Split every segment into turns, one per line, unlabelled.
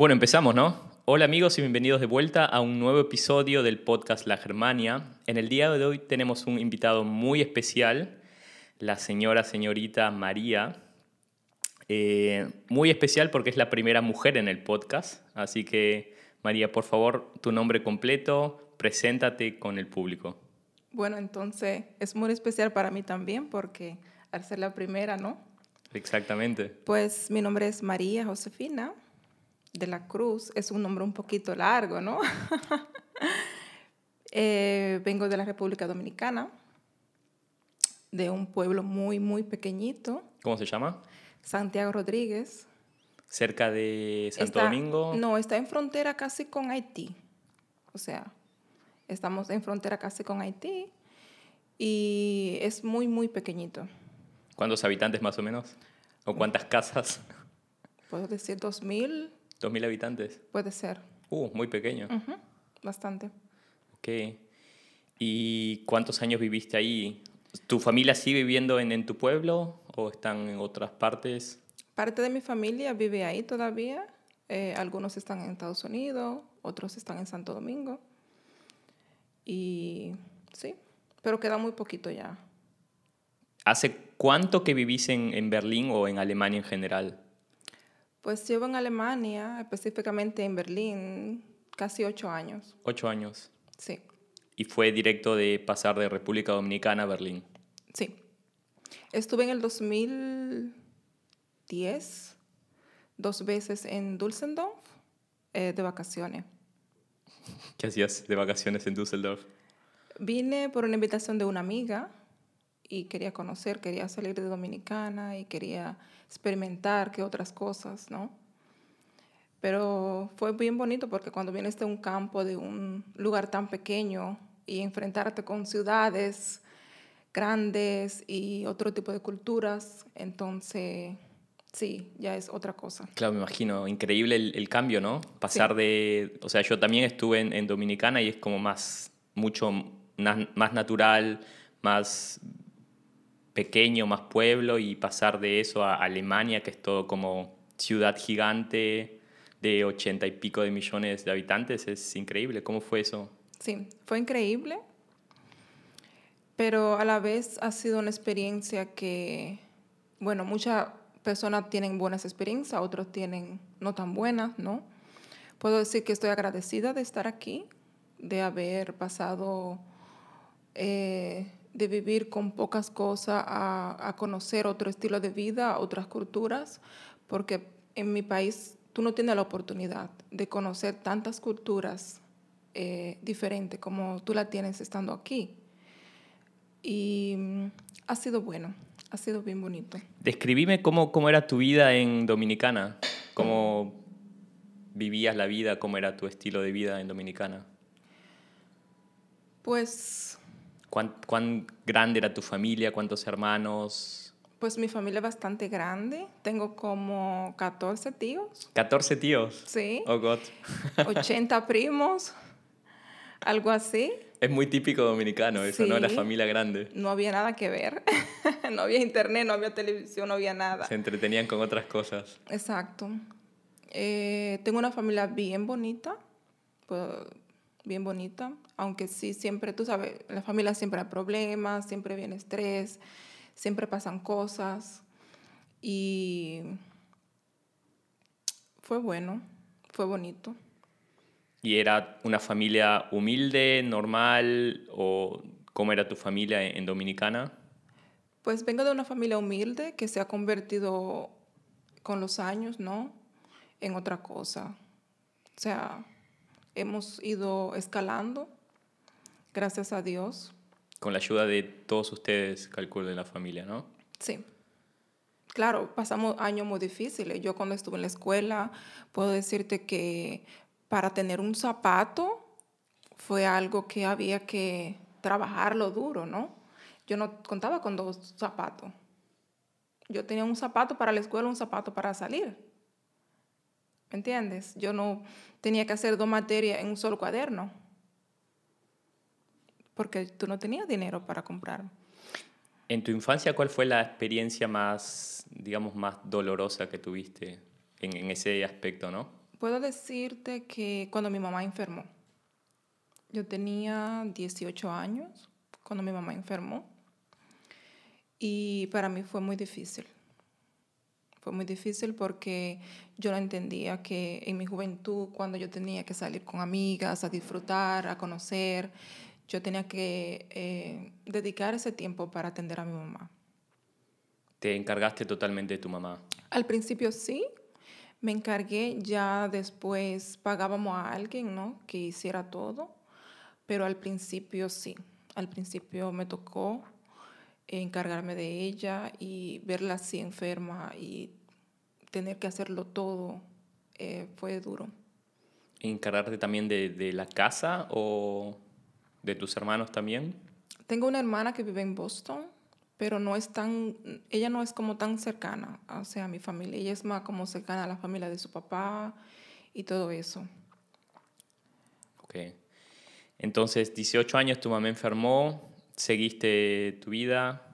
Bueno, empezamos, ¿no? Hola amigos y bienvenidos de vuelta a un nuevo episodio del podcast La Germania. En el día de hoy tenemos un invitado muy especial, la señora señorita María. Eh, muy especial porque es la primera mujer en el podcast. Así que, María, por favor, tu nombre completo, preséntate con el público.
Bueno, entonces es muy especial para mí también porque al ser la primera, ¿no?
Exactamente.
Pues mi nombre es María Josefina de la Cruz. Es un nombre un poquito largo, ¿no? Eh, vengo de la República Dominicana, de un pueblo muy, muy pequeñito.
¿Cómo se llama?
Santiago Rodríguez.
¿Cerca de Santo Domingo?
No, está en frontera casi con Haití. O sea, estamos en frontera casi con Haití y es muy, muy pequeñito.
¿Cuántos habitantes más o menos? ¿O cuántas casas?
Puedo decir dos mil.
¿Dos mil habitantes?
Puede ser.
Uh, muy pequeño.
Bastante.
Ok. ¿Y cuántos años viviste ahí? ¿Tu familia sigue viviendo en, en tu pueblo o están en otras partes?
Parte de mi familia vive ahí todavía. Eh, algunos están en Estados Unidos, otros están en Santo Domingo. Y sí, pero queda muy poquito ya.
¿Hace cuánto que vivís en, en Berlín o en Alemania en general?
Pues llevo en Alemania, específicamente en Berlín, casi ocho años.
Ocho años.
Sí.
¿Y fue directo de pasar de República Dominicana a Berlín?
Sí. Estuve en el 2010, dos veces en Düsseldorf, eh, de vacaciones.
¿Qué hacías de vacaciones en Düsseldorf?
Vine por una invitación de una amiga y quería conocer, quería salir de Dominicana y quería experimentar qué otras cosas, ¿no? Pero fue bien bonito porque cuando vienes de un campo, de un lugar tan pequeño y enfrentarte con ciudades grandes y otro tipo de culturas, entonces sí, ya es otra cosa.
Claro, me imagino, increíble el, el cambio, ¿no? Pasar de, o sea, yo también estuve en, en Dominicana y es como más, mucho na- más natural, más pequeño, más pueblo y pasar de eso a Alemania, que es todo como ciudad gigante de ochenta y pico de millones de habitantes, es increíble. ¿Cómo fue eso?
Sí, fue increíble, pero a la vez ha sido una experiencia que, bueno, muchas personas tienen buenas experiencias, otros tienen no tan buenas, ¿no? Puedo decir que estoy agradecida de estar aquí, de haber pasado, eh, de vivir con pocas cosas a, a conocer otro estilo de vida, otras culturas, porque en mi país tú no tienes la oportunidad de conocer tantas culturas eh, diferentes como tú la tienes estando aquí. Y mm, ha sido bueno, ha sido bien bonito.
Describime cómo, cómo era tu vida en Dominicana, cómo vivías la vida, cómo era tu estilo de vida en Dominicana.
Pues,
¿Cuán, cuán grande era tu familia? ¿Cuántos hermanos?
pues mi familia es bastante grande, tengo como 14 tíos,
¿14 tíos?
sí,
Oh, God.
80 primos, algo así.
Es muy típico dominicano eso, ¿no? La
Sí.
familia grande.
No había nada que ver, no había internet, no había televisión, no había nada.
Se entretenían con otras cosas.
Exacto. Eh, tengo una familia bien bonita, pues, bien bonita, aunque sí, siempre, tú sabes, en la familia siempre hay problemas, siempre viene estrés, siempre pasan cosas. Y fue bueno, fue bonito.
¿Y era una familia humilde, normal? ¿O cómo era tu familia en en Dominicana?
Pues vengo de una familia humilde que se ha convertido con los años, ¿no? En otra cosa. O sea, hemos ido escalando, gracias a Dios.
Con la ayuda de todos ustedes, calculo, de la familia, ¿no?
Sí. Claro, pasamos años muy difíciles. Yo cuando estuve en la escuela, puedo decirte que para tener un zapato fue algo que había que trabajarlo duro, ¿no? Yo no contaba con dos zapatos. Yo tenía un zapato para la escuela, un zapato para salir. ¿Me entiendes? Yo no tenía que hacer dos materias en un solo cuaderno. Porque tú no tenías dinero para comprar.
En tu infancia, ¿cuál fue la experiencia más, digamos, más dolorosa que tuviste en, en ese aspecto, no?
Puedo decirte que cuando mi mamá enfermó, yo tenía 18 años cuando mi mamá enfermó y para mí fue muy difícil. Fue muy difícil porque yo no entendía que en mi juventud, cuando yo tenía que salir con amigas, a disfrutar, a conocer, yo tenía que eh, dedicar ese tiempo para atender a mi mamá.
¿Te encargaste totalmente de tu mamá?
Al principio sí, me encargué, ya después pagábamos a alguien, ¿no? Que hiciera todo, pero al principio sí, al principio me tocó encargarme de ella y verla así enferma y tener que hacerlo todo eh, fue duro.
¿Encargarte también de, de, la casa o de tus hermanos también?
Tengo una hermana que vive en Boston, pero no es tan, ella no es como tan cercana, o sea, a mi familia. Ella es más como cercana a la familia de su papá y todo eso.
Ok. Entonces, 18 años tu mamá enfermó, seguiste tu vida.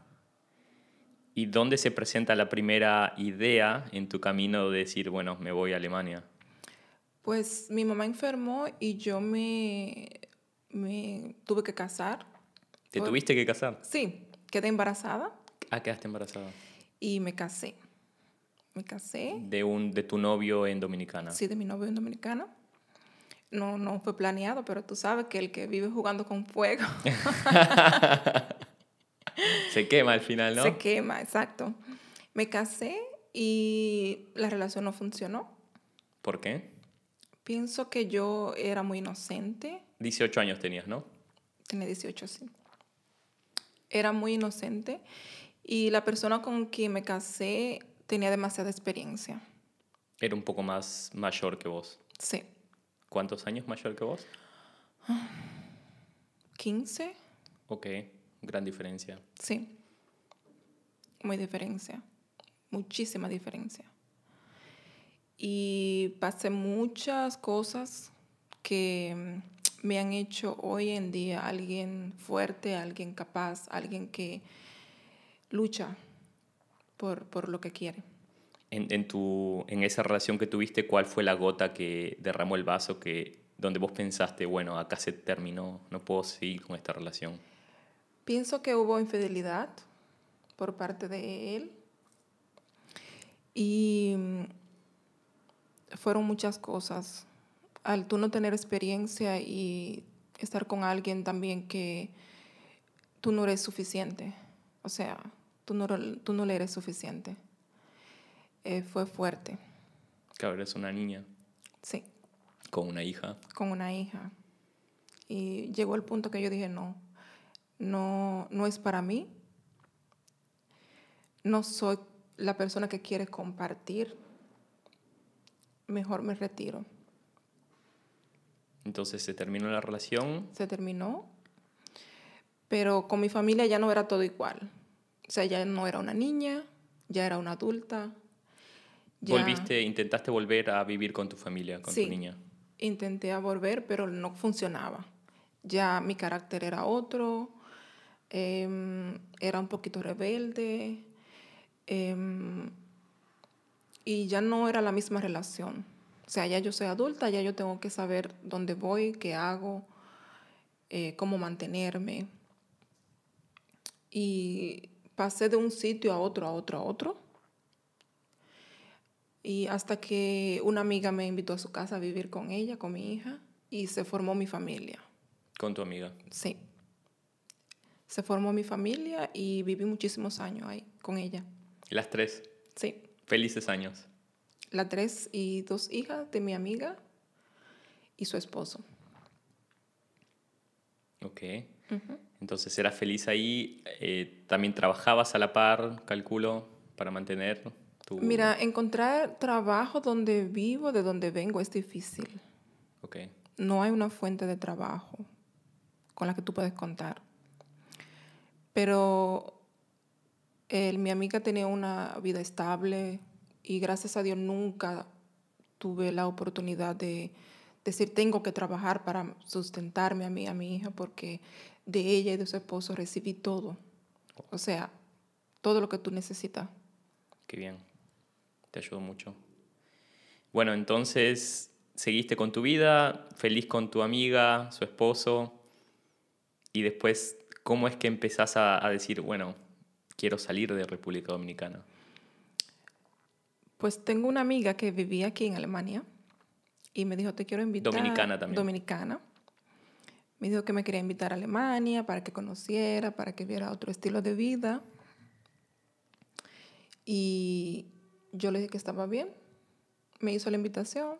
¿Y dónde se presenta la primera idea en tu camino de decir, bueno, me voy a Alemania?
Pues mi mamá enfermó y yo me, me tuve que casar.
¿Te tuviste que casar?
Sí, quedé embarazada.
Ah, quedaste embarazada.
Y me casé. Me casé.
De, un, de tu novio en Dominicana.
Sí, de mi novio en Dominicana. No, no fue planeado, pero tú sabes que el que vive jugando con fuego.
Se quema al final, ¿no?
Se quema, exacto. Me casé y la relación no funcionó.
¿Por qué?
Pienso que yo era muy inocente.
18 años tenías, ¿no?
Tenía 18, sí. Era muy inocente y la persona con quien me casé tenía demasiada experiencia.
Era un poco más mayor que vos.
Sí.
¿Cuántos años mayor que vos?
15.
Ok, gran diferencia.
Sí, muy diferencia, muchísima diferencia. Y pasé muchas cosas que me han hecho hoy en día alguien fuerte, alguien capaz, alguien que lucha por, por lo que quiere.
En, en, tu, en esa relación que tuviste, ¿cuál fue la gota que derramó el vaso que, donde vos pensaste, bueno, acá se terminó, no puedo seguir con esta relación?
Pienso que hubo infidelidad por parte de él y fueron muchas cosas. Al tú no tener experiencia y estar con alguien también que tú no eres suficiente, o sea, tú no, tú no le eres suficiente. Eh, fue fuerte.
Claro, eres una niña.
Sí.
Con una hija.
Con una hija. Y llegó el punto que yo dije, no, no, no es para mí. No soy la persona que quiere compartir. Mejor me retiro.
Entonces se terminó la relación.
Se terminó. Pero con mi familia ya no era todo igual. O sea, ya no era una niña, ya era una adulta,
¿Volviste, intentaste volver a vivir con tu familia, con tu niña?
Intenté a volver, pero no funcionaba. Ya mi carácter era otro, em, era un poquito rebelde em, y ya no era la misma relación. O sea, ya yo soy adulta, ya yo tengo que saber dónde voy, qué hago, eh, cómo mantenerme. Y pasé de un sitio a otro, a otro, a otro y hasta que una amiga me invitó a su casa a vivir con ella, con mi hija, y se formó mi familia.
¿Con tu amiga?
Sí. Se formó mi familia y viví muchísimos años ahí con ella.
¿Las tres?
Sí.
Felices años.
Las tres y dos hijas de mi amiga y su esposo.
Ok. Entonces, ¿eras feliz ahí? Eh, ¿También trabajabas a la par, calculo, para mantener
Mira, encontrar trabajo donde vivo, de donde vengo, es difícil.
Okay.
No hay una fuente de trabajo con la que tú puedes contar. Pero mi amiga tenía una vida estable y gracias a Dios nunca tuve la oportunidad de decir tengo que trabajar para sustentarme a mí, a mi hija, porque de ella y de su esposo recibí todo. O sea, todo lo que tú necesitas.
Qué bien te ayudó mucho. Bueno, entonces seguiste con tu vida, feliz con tu amiga, su esposo, y después, ¿cómo es que empezás a, a decir, bueno, quiero salir de República Dominicana?
Pues tengo una amiga que vivía aquí en Alemania y me dijo, te quiero invitar.
Dominicana también.
Dominicana. Me dijo que me quería invitar a Alemania para que conociera, para que viera otro estilo de vida. Y yo le dije que estaba bien. Me hizo la invitación.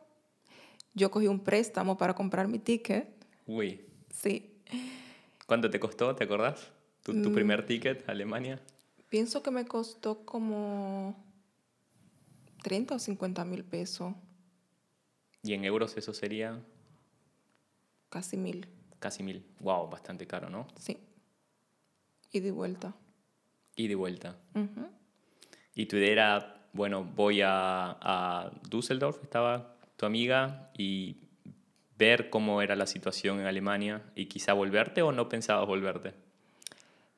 Yo cogí un préstamo para comprar mi ticket.
Uy.
Sí.
¿Cuánto te costó? ¿Te acordás? ¿Tu,
Mm.
tu primer ticket a Alemania?
Pienso que me costó como 30 o 50 mil pesos,
Y en euros eso sería
casi mil.
casi mil. Wow, bastante caro, ¿no?
Sí. Y de vuelta.
Y de vuelta. Y tu idea era, bueno, voy a, a Düsseldorf, estaba tu amiga, y ver cómo era la situación en Alemania y quizá volverte o no pensabas volverte.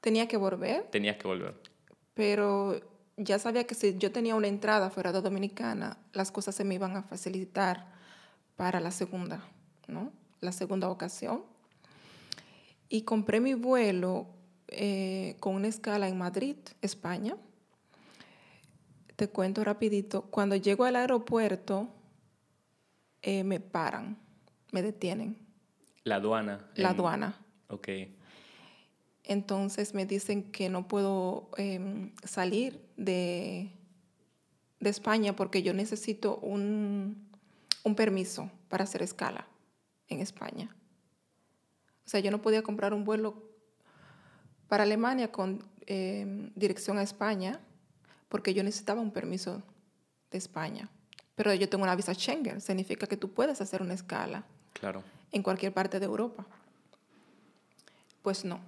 Tenía que volver,
Tenías que volver.
pero ya sabía que si yo tenía una entrada fuera de Dominicana, las cosas se me iban a facilitar para la segunda, ¿no? La segunda ocasión. Y compré mi vuelo eh, con una escala en Madrid, España. Te cuento rapidito. Cuando llego al aeropuerto, eh, me paran, me detienen,
La aduana.
la
en-
aduana.
Ok.
Entonces me dicen que no puedo em, salir de, de España porque yo necesito un, un permiso para hacer escala en España. O sea, yo no podía comprar un vuelo para Alemania con em, dirección a España porque yo necesitaba un permiso de España. Pero yo tengo una visa Schengen, significa que tú puedes hacer una escala
Claro.
en cualquier parte de Europa. Pues no.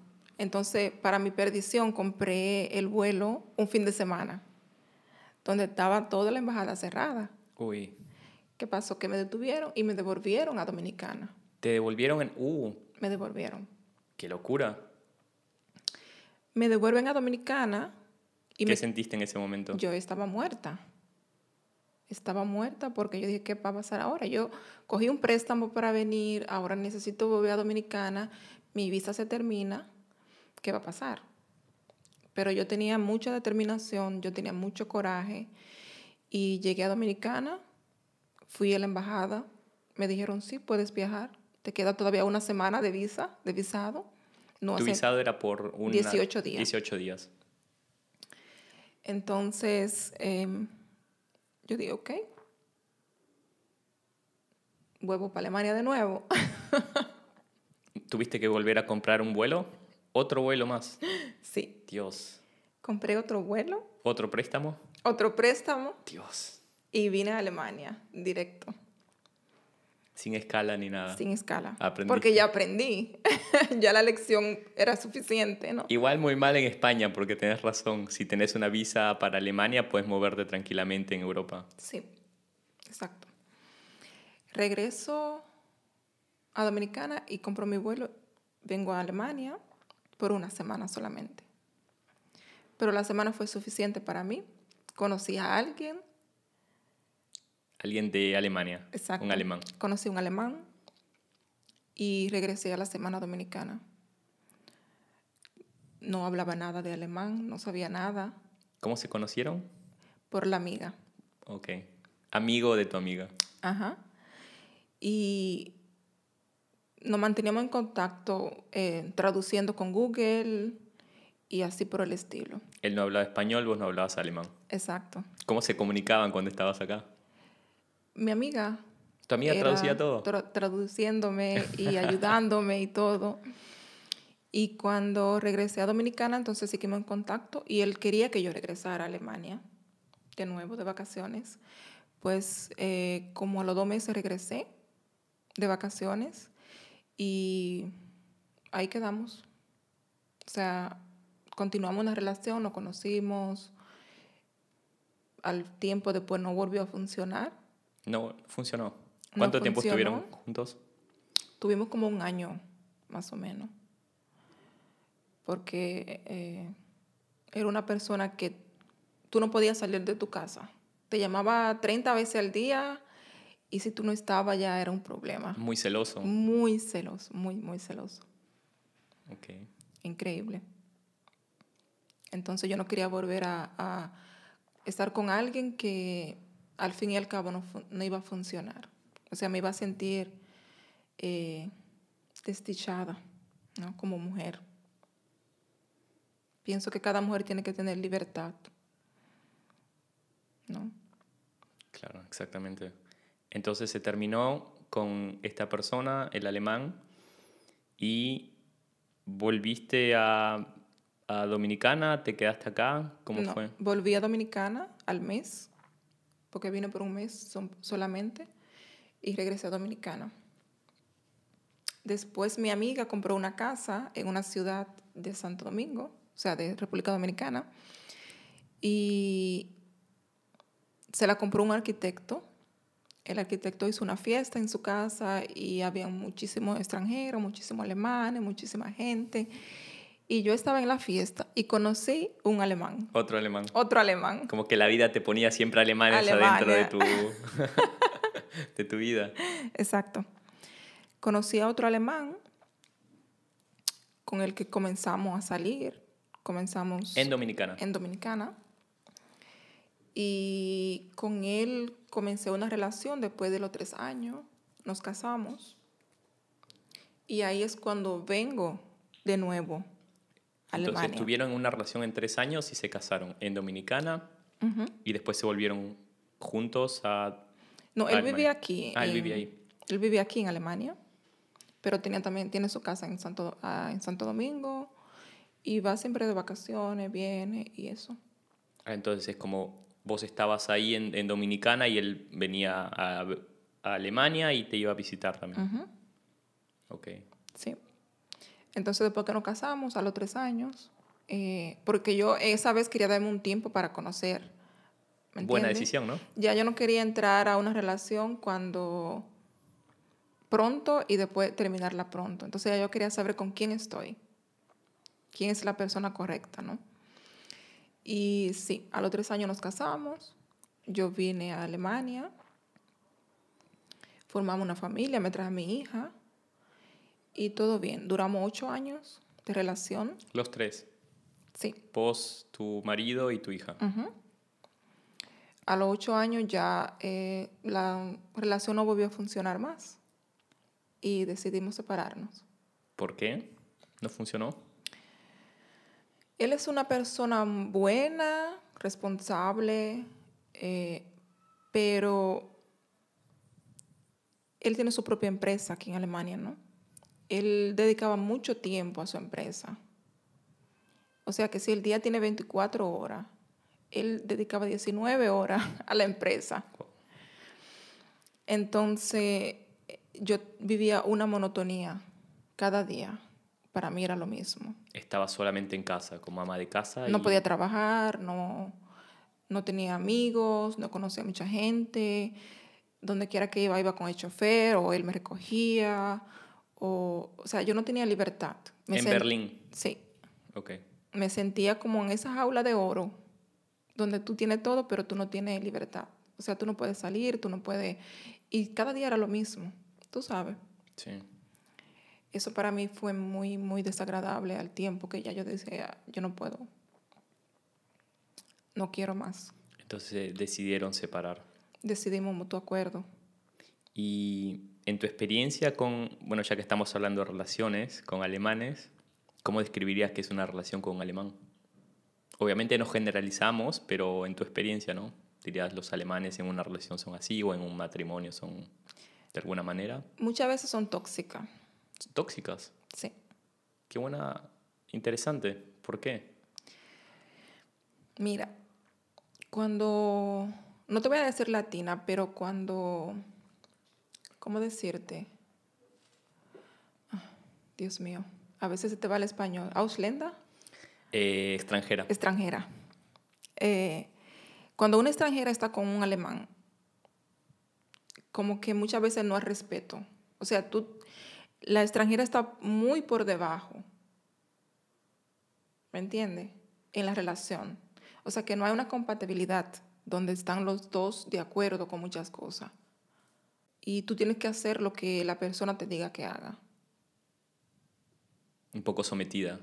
Entonces, para mi perdición, compré el vuelo un fin de semana, donde estaba toda la embajada cerrada.
Uy.
¿Qué pasó? Que me detuvieron y me devolvieron a Dominicana.
Te devolvieron en... Uh,
Me devolvieron.
qué locura.
Me devuelven a Dominicana y
¿Qué
me-
sentiste en ese momento?
yo estaba muerta. Estaba muerta porque yo dije, ¿qué va a pasar ahora? Yo cogí un préstamo para venir, ahora necesito volver a Dominicana, mi visa se termina, ¿qué va a pasar? Pero yo tenía mucha determinación, yo tenía mucho coraje y llegué a Dominicana, fui a la embajada, me dijeron, sí, puedes viajar, te queda todavía una semana de visa, de visado. No
tu visado era por una...
18 días.
18 días.
Entonces, em, yo digo, ok, vuelvo para Alemania de nuevo.
¿Tuviste que volver a comprar un vuelo? ¿Otro vuelo más?
sí,
Dios.
compré otro vuelo,
¿Otro préstamo?
otro préstamo
Dios.
y vine a Alemania directo,
Sin escala ni nada.
sin escala.
Aprendiste.
Porque ya aprendí, ya la lección era suficiente, ¿no?
Igual muy mal en España, porque tenés razón. Si tenés una visa para Alemania, puedes moverte tranquilamente en Europa.
Sí, exacto. Regreso a Dominicana y compro mi vuelo. Vengo a Alemania por una semana solamente. Pero la semana fue suficiente para mí. Conocí a alguien,
Alguien de Alemania.
exacto.
Un alemán.
Conocí a un alemán y regresé a la semana dominicana. No hablaba nada de alemán, no sabía nada
¿Cómo se conocieron?
por la amiga.
Ok. Amigo de tu amiga.
Ajá. Y nos manteníamos en contacto eh, traduciendo con Google y así por el estilo.
Él no hablaba español, vos no hablabas alemán.
Exacto.
¿Cómo se comunicaban cuando estabas acá?
Mi amiga.
¿Tu amiga traducía todo?
tra- traduciéndome y ayudándome y todo. Y cuando regresé a Dominicana, entonces seguimos en contacto y él quería que yo regresara a Alemania de nuevo de vacaciones. Pues eh, como a los dos meses regresé de vacaciones y ahí quedamos. O sea, continuamos una relación, nos conocimos. Al tiempo después no volvió a funcionar.
No, funcionó.
No
¿Cuánto tiempo
funcionó.
estuvieron juntos?
Tuvimos como un año, más o menos. Porque eh, era una persona que tú no podías salir de tu casa. Te llamaba 30 veces al día Y si tú no estabas, ya era un problema.
Muy celoso.
Muy celoso, muy, muy celoso.
Ok.
Increíble. Entonces yo no quería volver a, a estar con alguien que al fin y al cabo no, no iba a funcionar. O sea, me iba a sentir eh, desdichada, ¿no? Como mujer. Pienso que cada mujer tiene que tener libertad, ¿no?
Claro, exactamente. Entonces se terminó con esta persona, el alemán, y volviste a, a Dominicana, te quedaste acá, ¿cómo
No,
fue?
Volví a Dominicana al mes, porque vine por un mes son- solamente, y regresé a Dominicana. Después mi amiga compró una casa en una ciudad de Santo Domingo, o sea, de República Dominicana, y se la compró un arquitecto. El arquitecto hizo una fiesta en su casa y había muchísimos extranjeros, muchísimos alemanes, muchísima gente. Y yo estaba en la fiesta y conocí un alemán,
Otro alemán.
otro alemán.
Como que la vida te ponía siempre alemanes adentro de tu,
Alemania.
de tu vida.
Exacto. Conocí a otro alemán con el que comenzamos a salir. Comenzamos
En Dominicana.
en Dominicana. Y con él comencé una relación después de los tres años. Nos casamos. Y ahí es cuando vengo de nuevo a
Entonces
Alemania.
tuvieron una relación en tres años y se casaron en Dominicana
Ujú.
y después se volvieron juntos a...
No, él
Alemania.
vivía aquí.
Ah, él vivía ahí.
Él vivía aquí en Alemania, pero tenía también tiene su casa en Santo, ah, en Santo Domingo y va siempre de vacaciones, viene y eso.
Ah, Entonces es como vos estabas ahí en, en Dominicana y él venía a, a Alemania y te iba a visitar también.
Ujú,
Ok.
Sí. Entonces después que nos casamos, a los tres años, eh, porque yo esa vez quería darme un tiempo para conocer. ¿me
Buena decisión, ¿no?
Ya yo no quería entrar a una relación cuando pronto y después terminarla pronto. Entonces ya yo quería saber con quién estoy, quién es la persona correcta, ¿no? Y sí, a los tres años nos casamos, yo vine a Alemania, formamos una familia, me traje a mi hija y todo bien. Duramos ocho años de relación,
Los tres.
sí.
Vos, tu marido y tu hija.
Ujú. A los ocho años ya eh, la relación no volvió a funcionar más y decidimos separarnos.
¿Por qué? ¿No funcionó?
Él es una persona buena, responsable, eh, pero él tiene su propia empresa aquí en Alemania, ¿no? Él dedicaba mucho tiempo a su empresa. O sea que si el día tiene 24 horas, él dedicaba 19 horas a la empresa. Entonces, yo vivía una monotonía cada día. Para mí era lo mismo.
Estaba solamente en casa, como ama de casa.
No
y-
podía trabajar, no, no tenía amigos, no conocía mucha gente. Donde quiera que iba, iba con el chofer o él me recogía. O, o sea, yo no tenía libertad. Me
En Berlín.
Sí.
Ok.
Me sentía como en esa jaula de oro, donde tú tienes todo, pero tú no tienes libertad. O sea, tú no puedes salir, tú no puedes... Y cada día era lo mismo, tú sabes.
Sí.
Eso para mí fue muy, muy desagradable al tiempo que ya yo decía, yo no puedo. No quiero más.
Entonces eh, decidieron separar.
Decidimos mutuo acuerdo.
Y en tu experiencia con, bueno, ya que estamos hablando de relaciones con alemanes, ¿cómo describirías que es una relación con un alemán? Obviamente no generalizamos, pero en tu experiencia, ¿no? Dirías los alemanes en una relación son así o en un matrimonio son de alguna manera
Muchas veces son tóxicas,
tóxicas.
sí.
Qué buena, interesante. ¿Por qué?
Mira, cuando, no te voy a decir latina, pero cuando, ¿cómo decirte? Ah, Dios mío, a veces se te va el español. Ausländer,
Eh, extranjera.
extranjera. Eh, cuando una extranjera está con un alemán, como que muchas veces no hay respeto. O sea, tú, la extranjera está muy por debajo. ¿Me entiendes? En la relación. O sea, que no hay una compatibilidad donde están los dos de acuerdo con muchas cosas. y tú tienes que hacer lo que la persona te diga que haga.
Un poco sometida.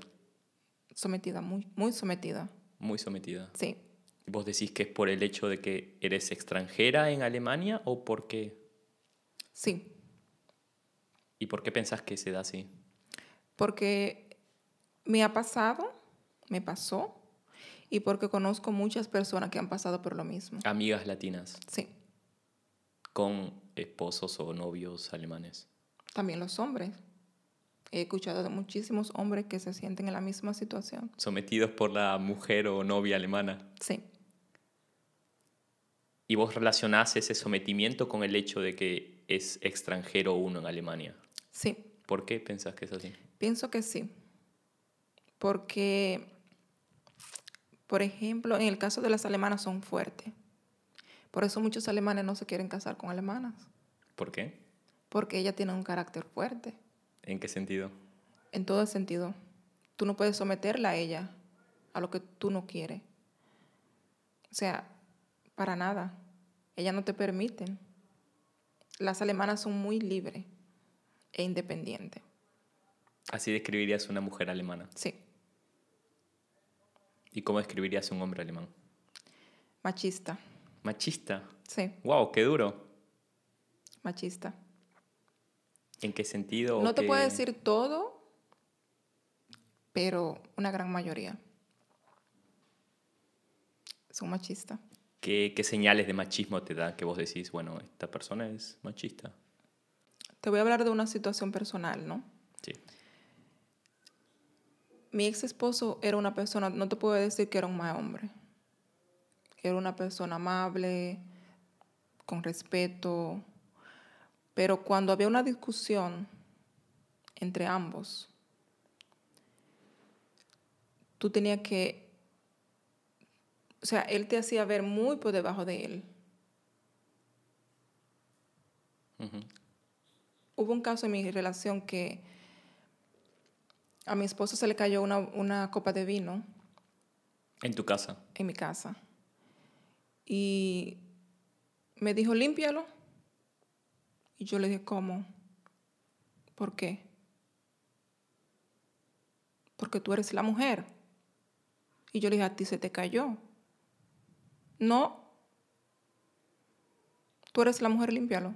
Sometida, muy, muy sometida.
Muy sometida.
Sí.
¿Vos decís que es por el hecho de que eres extranjera en Alemania o por qué?
Sí.
¿Y por qué pensás que se da así?
Porque me ha pasado, me pasó, y porque conozco muchas personas que han pasado por lo mismo.
Amigas latinas.
Sí.
Con esposos o novios alemanes.
También los hombres. He escuchado de muchísimos hombres que se sienten en la misma situación.
Sometidos por la mujer o novia alemana.
Sí.
¿Y vos relacionás ese sometimiento con el hecho de que es extranjero uno en Alemania?
Sí.
¿Por qué pensás que es así?
Pienso que sí. Porque, por ejemplo, en el caso de las alemanas son fuertes. Por eso muchos alemanes no se quieren casar con alemanas.
¿Por qué?
Porque ella tiene un carácter fuerte.
¿En qué sentido?
En todo sentido. Tú no puedes someterla a ella a lo que tú no quieres. O sea, para nada. Ellas no te permiten. Las alemanas son muy libres e independientes.
Así describirías una mujer alemana.
Sí.
¿Y cómo describirías un hombre alemán?
Machista.
Machista.
Sí.
Wow, qué duro.
Machista.
¿En qué sentido?
No te
qué-
puedo decir todo, pero una gran mayoría. Son machistas.
¿Qué, qué señales de machismo te da que vos decís, bueno, esta persona es machista?
Te voy a hablar de una situación personal, ¿no?
Sí.
Mi ex esposo era una persona, no te puedo decir que era un mal hombre. Era una persona amable, con respeto, pero cuando había una discusión entre ambos, tú tenías que, o sea, él te hacía ver muy por debajo de él. Hubo un caso en mi relación que a mi esposo se le cayó una, una copa de vino
En tu casa.
en mi casa. Y me dijo, límpialo. Y yo le dije, ¿cómo? ¿Por qué? Porque tú eres la mujer. Y yo le dije, a ti se te cayó. No. Tú eres la mujer, límpialo.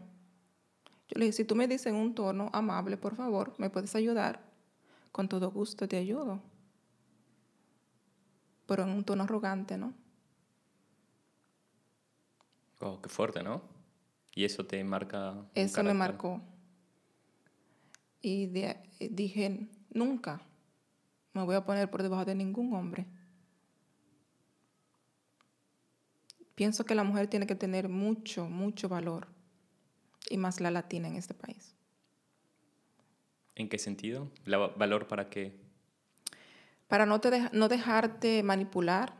Yo le dije, si tú me dices en un tono amable, por favor, ¿me puedes ayudar? Con todo gusto te ayudo. Pero en un tono arrogante, ¿no?
Wow, qué fuerte, ¿no? Y eso te marca.
Eso me marcó. Y de- eh, dije, nunca me voy a poner por debajo de ningún hombre. Pienso que la mujer tiene que tener mucho, mucho valor. Y más la latina en este país.
¿En qué sentido? ¿La va- ¿Valor para qué?
Para no, te deja- no dejarte manipular.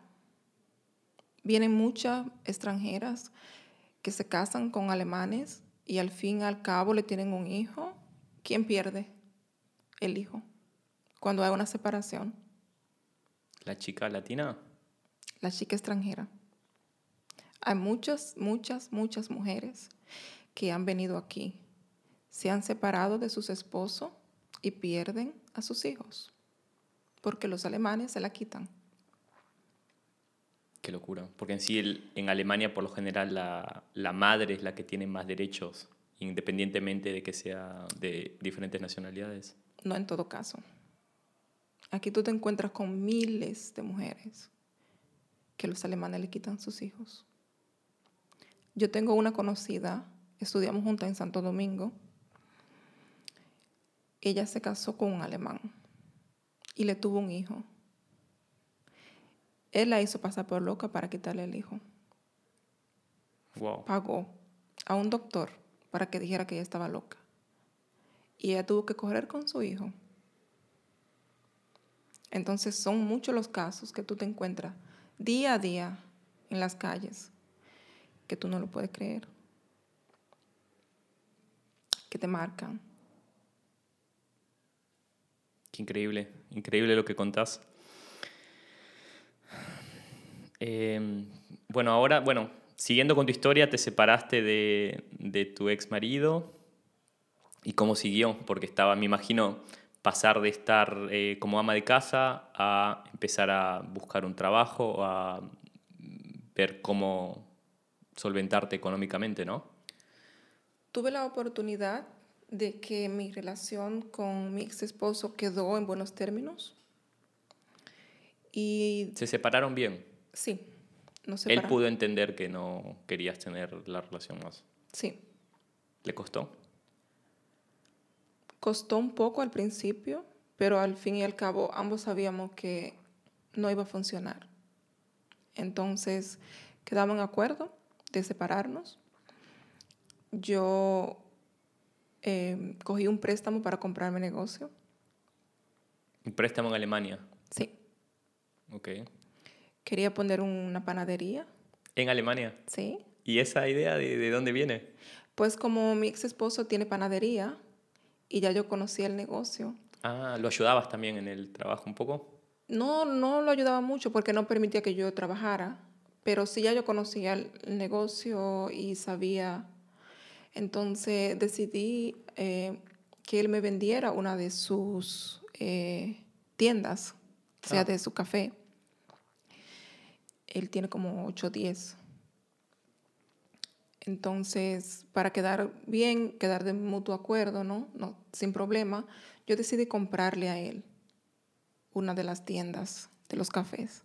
Vienen muchas extranjeras que se casan con alemanes y al fin y al cabo le tienen un hijo. ¿Quién pierde? El hijo. Cuando hay una separación,
¿La chica latina?
la chica extranjera. Hay muchas, muchas, muchas mujeres que han venido aquí, se han separado de sus esposos y pierden a sus hijos, porque los alemanes se la quitan.
Qué locura. Porque en sí, el- en Alemania, por lo general, la, la madre es la que tiene más derechos, independientemente de que sea de diferentes nacionalidades.
No en todo caso. Aquí tú te encuentras con miles de mujeres que los alemanes le quitan sus hijos. Yo tengo una conocida, estudiamos juntas en Santo Domingo. Ella se casó con un alemán y le tuvo un hijo. Él la hizo pasar por loca para quitarle el hijo.
Wow.
Pagó a un doctor para que dijera que ella estaba loca. Y ella tuvo que correr con su hijo. Entonces son muchos los casos que tú te encuentras día a día en las calles que tú no lo puedes creer. Que te marcan.
Qué increíble, increíble lo que contás. Eh, bueno, ahora, bueno, siguiendo con tu historia, te separaste de, de tu ex marido. ¿Y cómo siguió? Porque estaba, me imagino, pasar de estar eh, como ama de casa a empezar a buscar un trabajo, a ver cómo solventarte económicamente, ¿no?
Tuve la oportunidad de que mi relación con mi ex esposo quedó en buenos términos. Y
¿Se separaron bien?
sí, nos
Él pudo entender que no querías tener la relación más.
Sí,
¿Le costó?
costó un poco al principio, pero al fin y al cabo ambos sabíamos que no iba a funcionar. Entonces quedamos en acuerdo de separarnos. Yo eh, cogí un préstamo para comprarme negocio.
Un préstamo en Alemania.
Sí,
Ok.
quería poner una panadería.
En Alemania.
Sí,
¿Y esa idea de, de dónde viene?
pues como mi ex esposo tiene panadería y ya yo conocía el negocio,
Ah, ¿lo ayudabas también en el trabajo un poco?
No, no lo ayudaba mucho porque no permitía que yo trabajara, pero sí ya yo conocía el el negocio y sabía. Entonces decidí eh, que él me vendiera una de sus eh, tiendas, o sea,
Ah.
de su café. Él tiene como 8 o 10. Entonces, para quedar bien, quedar de mutuo acuerdo, ¿no? no sin problema, yo decidí comprarle a él una de las tiendas de los cafés.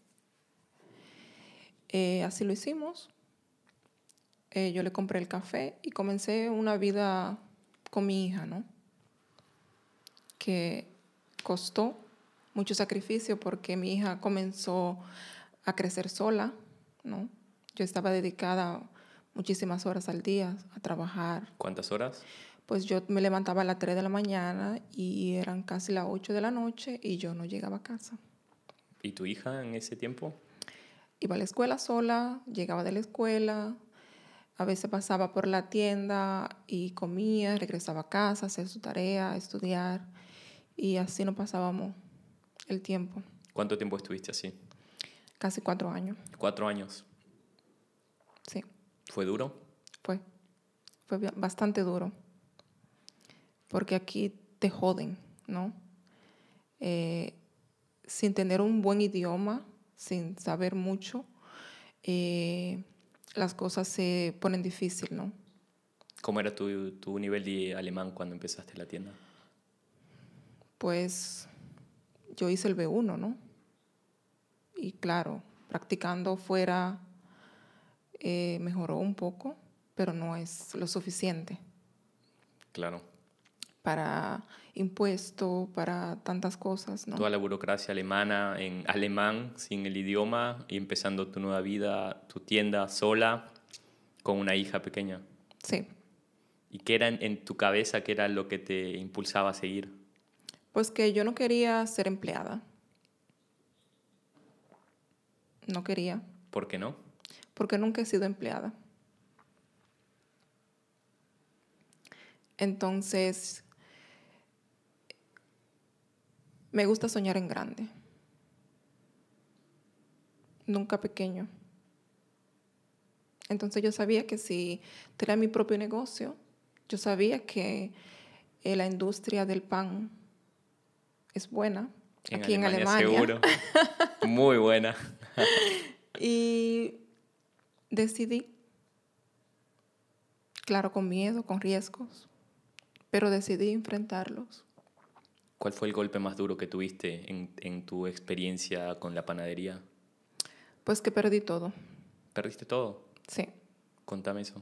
Eh, así lo hicimos. Eh, yo le compré el café y comencé una vida con mi hija, ¿no? Que costó mucho sacrificio porque mi hija comenzó a crecer sola, ¿no? Yo estaba dedicada muchísimas horas al día a trabajar.
¿Cuántas horas?
Pues yo me levantaba a las 3 de la mañana y eran casi las 8 de la noche y yo no llegaba a casa.
¿Y tu hija en ese tiempo?
Iba a la escuela sola, llegaba de la escuela, a veces pasaba por la tienda y comía, regresaba a casa, hacía su tarea, estudiar y así nos pasábamos el tiempo,
¿Cuánto tiempo estuviste así?
casi cuatro años,
Cuatro años.
sí,
¿Fue duro?
fue, fue bastante duro, porque aquí te joden, ¿no? Eh, sin tener un buen idioma, sin saber mucho, eh, las cosas se ponen difícil, ¿no?
¿Cómo era tu, tu nivel de alemán cuando empezaste la tienda?
Pues yo hice el B1, ¿no? Y claro, practicando fuera eh, mejoró un poco, pero no es lo suficiente
Claro.
para impuesto, para tantas cosas, ¿no?
Toda la burocracia alemana en alemán, sin el idioma, y empezando tu nueva vida, tu tienda sola, con una hija pequeña.
Sí,
¿Y qué era en, en tu cabeza, qué era lo que te impulsaba a seguir?
pues que yo no quería ser empleada. No quería,
¿Por qué no?
porque nunca he sido empleada. Entonces, me gusta soñar en grande, nunca pequeño. Entonces yo sabía que si tenía mi propio negocio, yo sabía que eh, la industria del pan es buena aquí en Alemania.
Seguro. Muy buena.
Y decidí, claro, con miedo, con riesgos, pero decidí enfrentarlos.
¿Cuál fue el golpe más duro que tuviste en, en tu experiencia con la panadería?
Pues que perdí todo,
¿Perdiste todo?
sí.
Contame eso.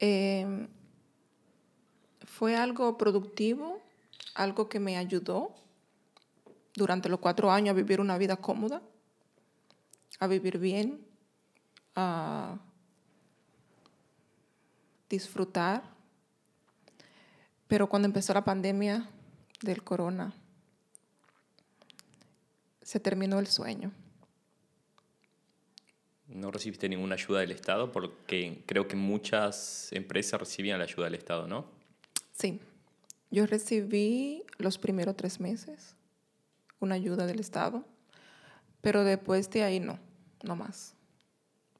Eh, fue algo productivo, algo que me ayudó durante los cuatro años a vivir una vida cómoda, a vivir bien, a disfrutar. Pero cuando empezó la pandemia del corona, se terminó el sueño.
¿No recibiste ninguna ayuda del Estado? Porque creo que muchas empresas recibían la ayuda del Estado, ¿no?
Sí, yo recibí los primeros tres meses una ayuda del Estado, pero después de ahí no, no más,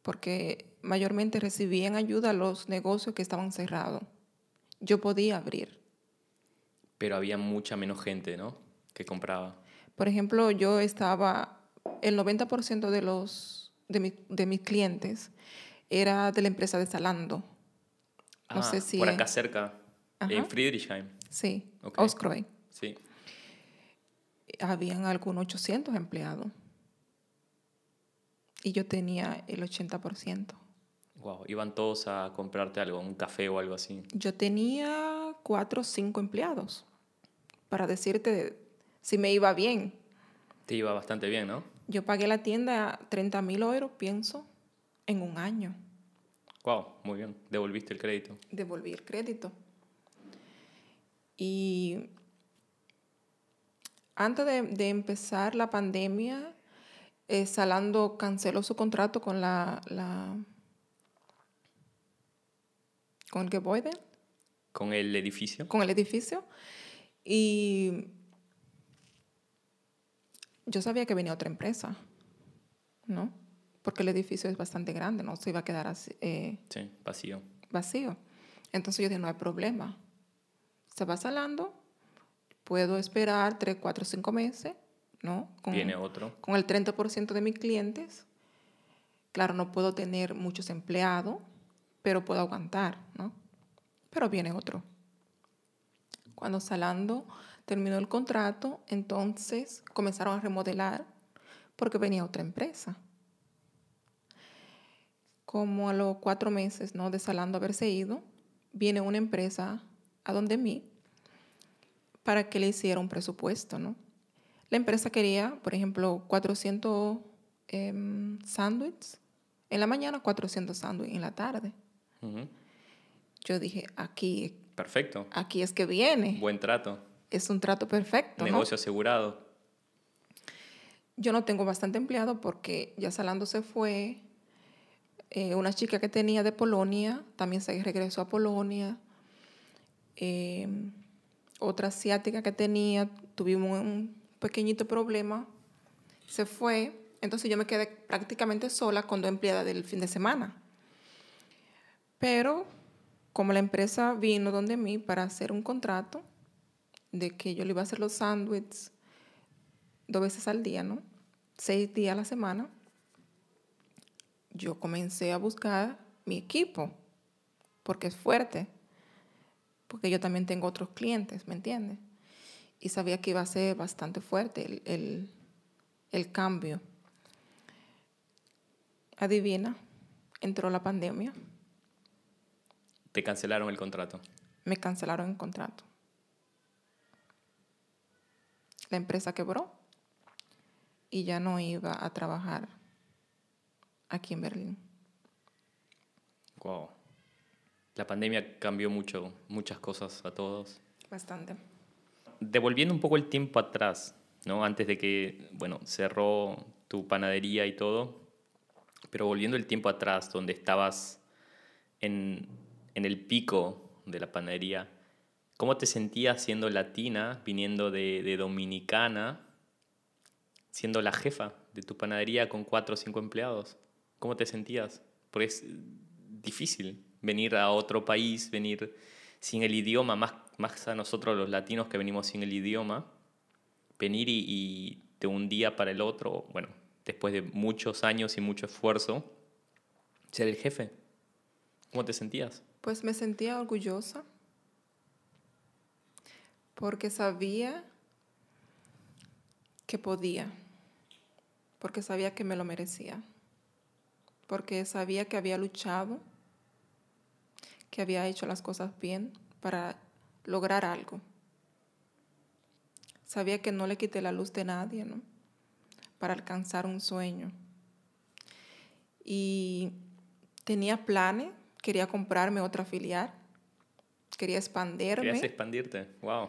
porque mayormente recibían ayuda los negocios que estaban cerrados. Yo podía abrir.
Pero había mucha menos gente, ¿no? Que compraba.
Por ejemplo, yo estaba, el 90% de, los, de, mi- de mis clientes era de la empresa de Salando. No
Ah,
sé si...
Por acá cerca, en
Ajá.
Friedrichshain.
Sí,
Ok.
Oscroy.
Sí.
Habían algunos 800 empleados. Y yo tenía el 80%.
Wow, iban todos a comprarte algo, un café o algo así.
Yo tenía cuatro o cinco empleados. Para decirte si me iba bien.
Te iba bastante bien, ¿no?
Yo pagué la tienda 30 mil euros, pienso, en un año.
Wow, muy bien. Devolviste el crédito.
Devolví el crédito. Y antes de, de empezar la pandemia, eh, Salando canceló su contrato con la, la con el Gebäude,
Con el edificio.
con el edificio. Y yo sabía que venía otra empresa, ¿no? Porque el edificio es bastante grande, no se iba a quedar así, eh,
Sí, vacío.
vacío. Entonces yo dije, no hay problema. Se va salando, puedo esperar 3, 4, 5 meses, ¿no? Con,
Viene otro.
con el 30% de mis clientes. Claro, no puedo tener muchos empleados, pero puedo aguantar, ¿no? Pero viene otro. Cuando Salando terminó el contrato, entonces comenzaron a remodelar porque venía otra empresa. Como a los cuatro meses ¿no? de Salando haberse ido, viene una empresa a donde mí para que le hiciera un presupuesto, ¿no? La empresa quería, por ejemplo, 400 em, sándwiches en la mañana, 400 sándwiches en la tarde.
Ujú.
Yo dije, aquí,
Perfecto.
aquí es que viene.
Buen trato.
Es un trato perfecto, ¿no?
Negocio asegurado.
Yo no tengo bastante empleado porque ya Salando se fue. Eh, una chica que tenía de Polonia también se regresó a Polonia. Eh, otra asiática que tenía, tuvimos un pequeñito problema, se fue. Entonces yo me quedé prácticamente sola con dos empleadas del fin de semana. Pero como la empresa vino donde mí para hacer un contrato de que yo le iba a hacer los sándwiches dos veces al día, ¿no? Seis días a la semana. Yo comencé a buscar mi equipo, porque es fuerte, porque yo también tengo otros clientes, ¿me entiendes? Y sabía que iba a ser bastante fuerte el, el, el cambio. Adivina, entró la pandemia,
Te cancelaron el contrato.
me cancelaron el contrato. La empresa quebró y ya no iba a trabajar aquí en Berlín.
Wow. La pandemia cambió mucho, muchas cosas a todos.
Bastante.
Devolviendo un poco el tiempo atrás, ¿no? Antes de que, bueno, cerró tu panadería y todo, pero volviendo el tiempo atrás, donde estabas en, en el pico de la panadería, ¿cómo te sentías siendo latina, viniendo de, Dominicana, siendo la jefa de tu panadería con cuatro o cinco empleados? ¿Cómo te sentías? Porque es difícil venir a otro país, venir sin el idioma, más, más a nosotros los latinos que venimos sin el idioma, venir y de un día para el otro, bueno, después de muchos años y mucho esfuerzo, ser el jefe. ¿Cómo te sentías?
Pues me sentía orgullosa porque sabía que podía, porque sabía que me lo merecía, porque sabía que había luchado, que había hecho las cosas bien para lograr algo. Sabía que no le quité la luz de nadie, ¿no? Para alcanzar un sueño. Y tenía planes, quería comprarme otra filial, quería expandirme.
Querías expandirte. Wow.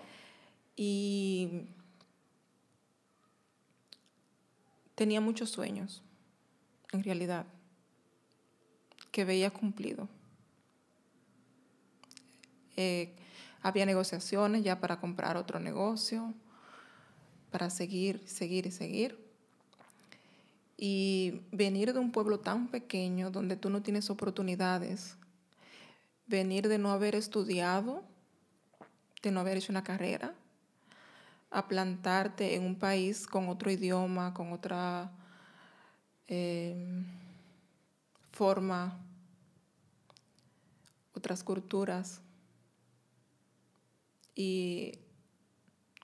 Y tenía muchos sueños, en realidad, que veía cumplido. Eh, había negociaciones ya para comprar otro negocio, para seguir, seguir y seguir. Y venir de un pueblo tan pequeño donde tú no tienes oportunidades, venir de no haber estudiado, de no haber hecho una carrera, a plantarte en un país con otro idioma, con otra em, forma, otras culturas. Y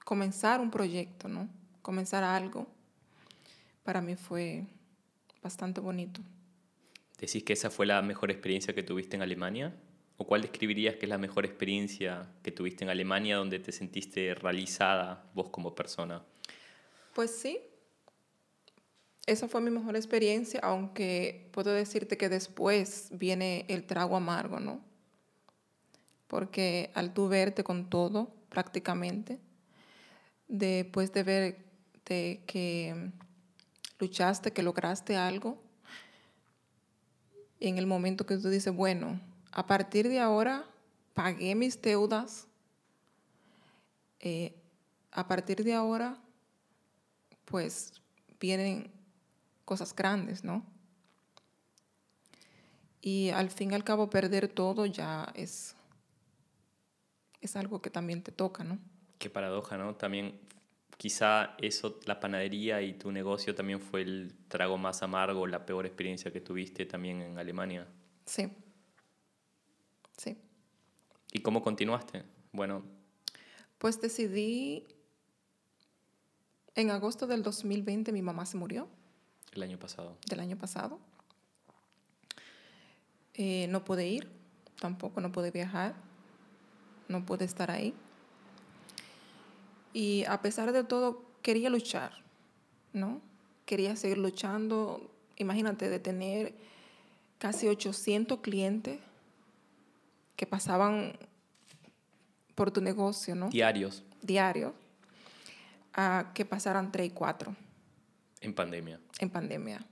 comenzar un proyecto, ¿no? Comenzar algo, para mí fue bastante bonito.
¿Decís que esa fue la mejor experiencia que tuviste en Alemania? ¿O cuál describirías que es la mejor experiencia que tuviste en Alemania donde te sentiste realizada vos como persona?
Pues sí, esa fue mi mejor experiencia, aunque puedo decirte que después viene el trago amargo, ¿no? Porque al tú verte con todo, prácticamente, después de ver que luchaste, que lograste algo, en el momento que tú dices, bueno, a partir de ahora pagué mis deudas, eh, a partir de ahora, pues vienen cosas grandes, ¿no? Y al fin y al cabo perder todo ya es, es algo que también te toca, ¿no?
Qué paradoja, ¿no? También quizá eso, la panadería y tu negocio también fue el trago más amargo, la peor experiencia que tuviste también en Alemania.
Sí. Sí.
¿Y cómo continuaste? Bueno.
Pues decidí, en agosto del 2020 mi mamá se murió.
El año pasado.
Del año pasado. Eh, no pude ir, tampoco no pude viajar, no pude estar ahí. Y a pesar de todo, quería luchar, ¿no? Quería seguir luchando. Imagínate de tener casi 800 clientes que pasaban por tu negocio, ¿no?
Diarios.
Diarios. A que pasaran tres y cuatro.
En pandemia.
En pandemia.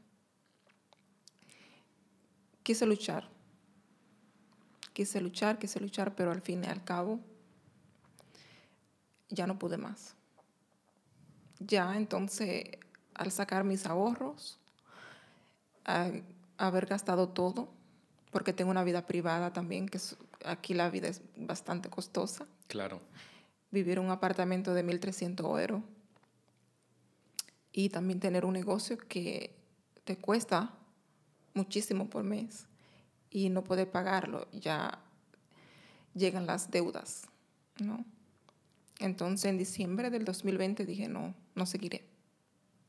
Quise luchar. Quise luchar, quise luchar, pero al fin y al cabo ya no pude más. Ya entonces, al sacar mis ahorros, haber gastado todo, porque tengo una vida privada también, que aquí la vida es bastante costosa.
Claro.
Vivir en un apartamento de 1.300 euros y también tener un negocio que te cuesta muchísimo por mes y no poder pagarlo, ya llegan las deudas, ¿no? Entonces en diciembre del 2020 dije, no, no seguiré,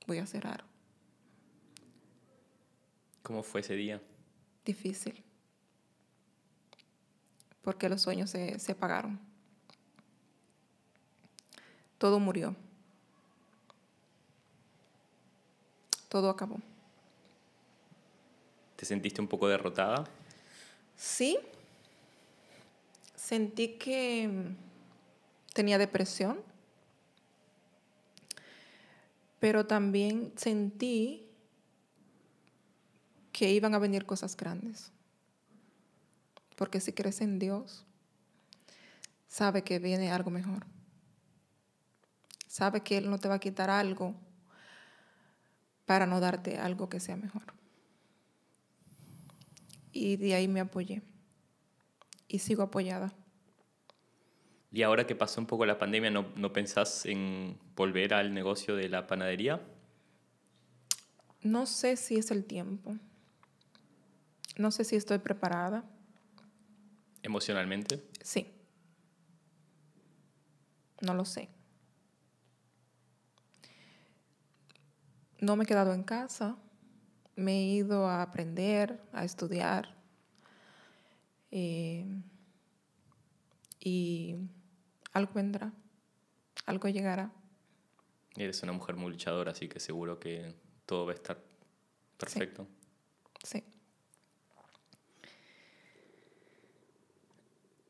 voy a cerrar.
¿Cómo fue ese día?
Difícil porque los sueños se, se apagaron. Todo murió. Todo acabó.
¿Te sentiste un poco derrotada?
Sí. Sentí que tenía depresión, pero también sentí que iban a venir cosas grandes. Porque si crees en Dios, sabe que viene algo mejor. Sabe que Él no te va a quitar algo para no darte algo que sea mejor. Y de ahí me apoyé. Y sigo apoyada.
¿Y ahora que pasó un poco la pandemia, no, no pensás en volver al negocio de la panadería?
No sé si es el tiempo. No sé si estoy preparada.
¿Emocionalmente?
Sí. No lo sé. No me he quedado en casa. Me he ido a aprender, a estudiar. Eh, y algo vendrá. Algo llegará.
Eres una mujer muy luchadora, así que seguro que todo va a estar perfecto.
sí.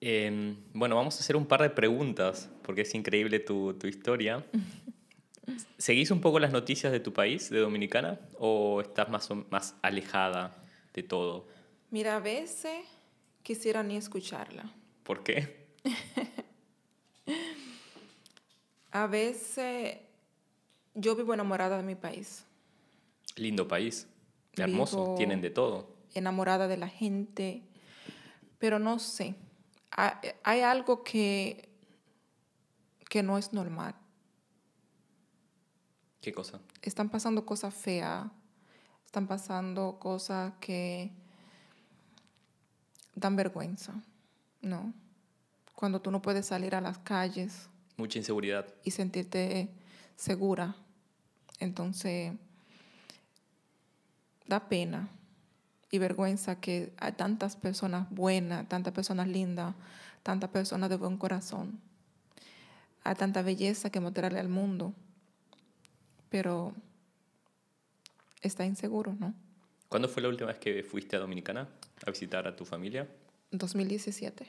Em, bueno, vamos a hacer un par de preguntas, porque es increíble tu, tu historia. ¿Seguís un poco las noticias de tu país, de Dominicana, o estás más, más alejada de todo?
Mira, a veces quisiera ni escucharla.
¿Por qué?
a veces yo vivo enamorada de mi país.
Lindo país. Hermoso.
Vivo-
Tienen de todo.
enamorada de la gente, pero no sé. Ha- Hay algo que, que no es normal.
¿Qué cosa?
Están pasando cosas feas, están pasando cosas que dan vergüenza, ¿no? Cuando tú no puedes salir a las calles
Mucha inseguridad.
y sentirte segura, entonces da pena y vergüenza que hay tantas personas buenas, tantas personas lindas, tantas personas de buen corazón, hay tanta belleza que mostrarle al mundo, pero está inseguro, ¿no?
¿Cuándo fue la última vez que fuiste a Dominicana a visitar a tu familia?
2017,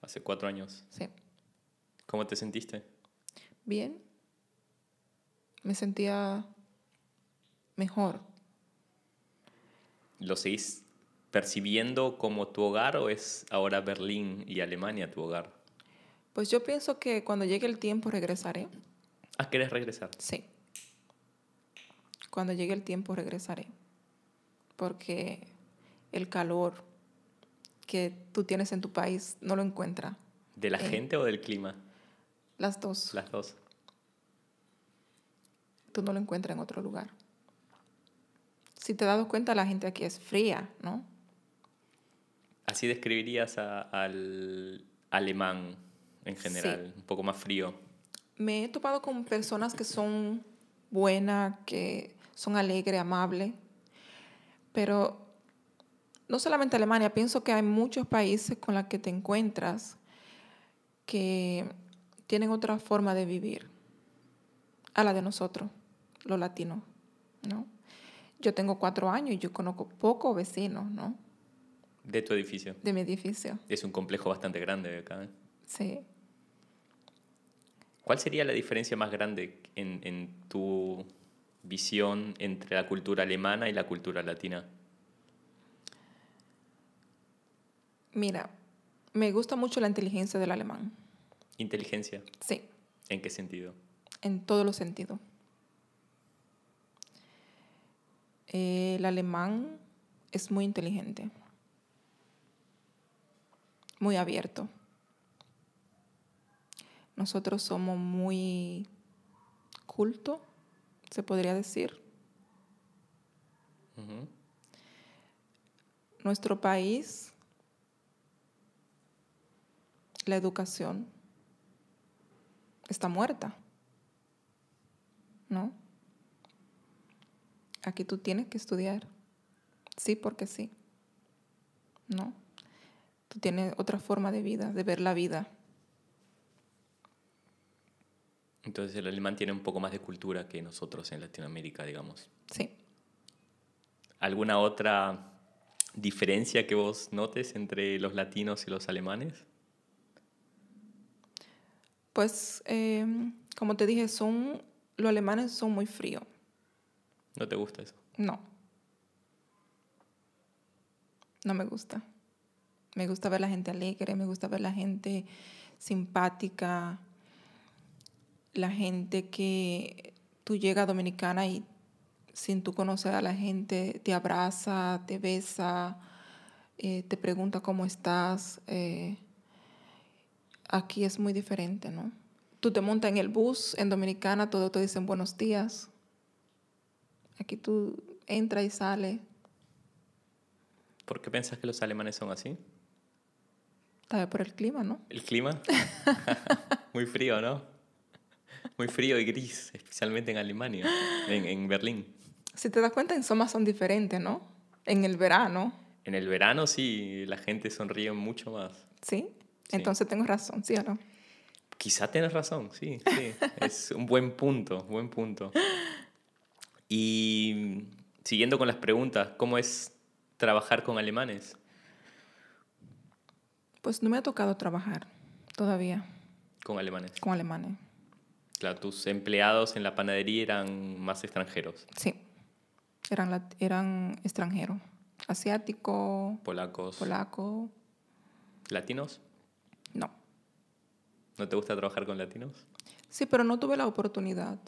Hace cuatro años.
sí.
¿Cómo te sentiste?
Bien. Me sentía mejor.
¿Lo seguís percibiendo como tu hogar o es ahora Berlín y Alemania tu hogar?
Pues yo pienso que cuando llegue el tiempo regresaré.
Ah, ¿querés regresar?
Sí. Cuando llegue el tiempo regresaré. Porque el calor que tú tienes en tu país no lo encuentra.
¿De la
Eh.
gente o del clima?
Las dos.
Las dos.
Tú no lo encuentras en otro lugar. Si te has dado cuenta, la gente aquí es fría, ¿no?
¿Así describirías a- al alemán en general? Un poco más frío.
Me he topado con personas que son buenas, que son alegres, amables, pero no solamente Alemania, pienso que hay muchos países con los que te encuentras que tienen otra forma de vivir a la de nosotros, los latinos, ¿no? Yo tengo cuatro años y yo conozco pocos vecinos, ¿no?
De tu edificio.
De mi edificio,
Es un complejo bastante grande acá. ¿eh?
sí.
¿Cuál sería la diferencia más grande en, en tu visión entre la cultura alemana y la cultura latina?
Mira, me gusta mucho la inteligencia del alemán,
Inteligencia.
sí.
¿En qué sentido?
en todos los sentidos. Eh, el alemán es muy inteligente, muy abierto. Nosotros somos muy culto, se podría decir. Nuestro país, la educación está muerta, ¿no? Aquí tú tienes que estudiar, sí porque sí, ¿no? Tú tienes otra forma de vida, de ver la vida.
Entonces el alemán tiene un poco más de cultura que nosotros en Latinoamérica, digamos.
Sí.
¿Alguna otra diferencia que vos notes entre los latinos y los alemanes?
Pues, eh, como te dije, son, los alemanes son muy fríos.
¿No te gusta eso?
No. No me gusta. Me gusta ver la gente alegre, me gusta ver la gente simpática, la gente que tú llegas a Dominicana y sin tú conocer a la gente te abraza, te besa, eh, te pregunta cómo estás. eh, aquí es muy diferente, ¿no? Tú te montas en el bus en Dominicana, todos te dicen buenos días. Aquí tú entras y sales,
¿Por qué piensas que los alemanes son así?
tal vez por el clima, ¿no?
¿El clima? Muy frío, ¿no? Muy frío y gris, especialmente en Alemania, en, en Berlín.
Si te das cuenta, en Soma son diferentes, ¿no? En el verano,
En el verano sí, la gente sonríe mucho más.
¿sí?
Sí.
Entonces tengo razón, ¿sí o no?
Quizá tienes razón, sí, sí. es un buen punto, buen punto. Y siguiendo con las preguntas, ¿cómo es trabajar con alemanes?
Pues no me ha tocado trabajar todavía
Con alemanes.
con alemanes.
Claro, tus empleados en la panadería eran más extranjeros,
Sí, eran, eran extranjeros. Asiático,
polacos,
polaco,
latinos.
no.
¿No te gusta trabajar con latinos?
Sí, pero no tuve la oportunidad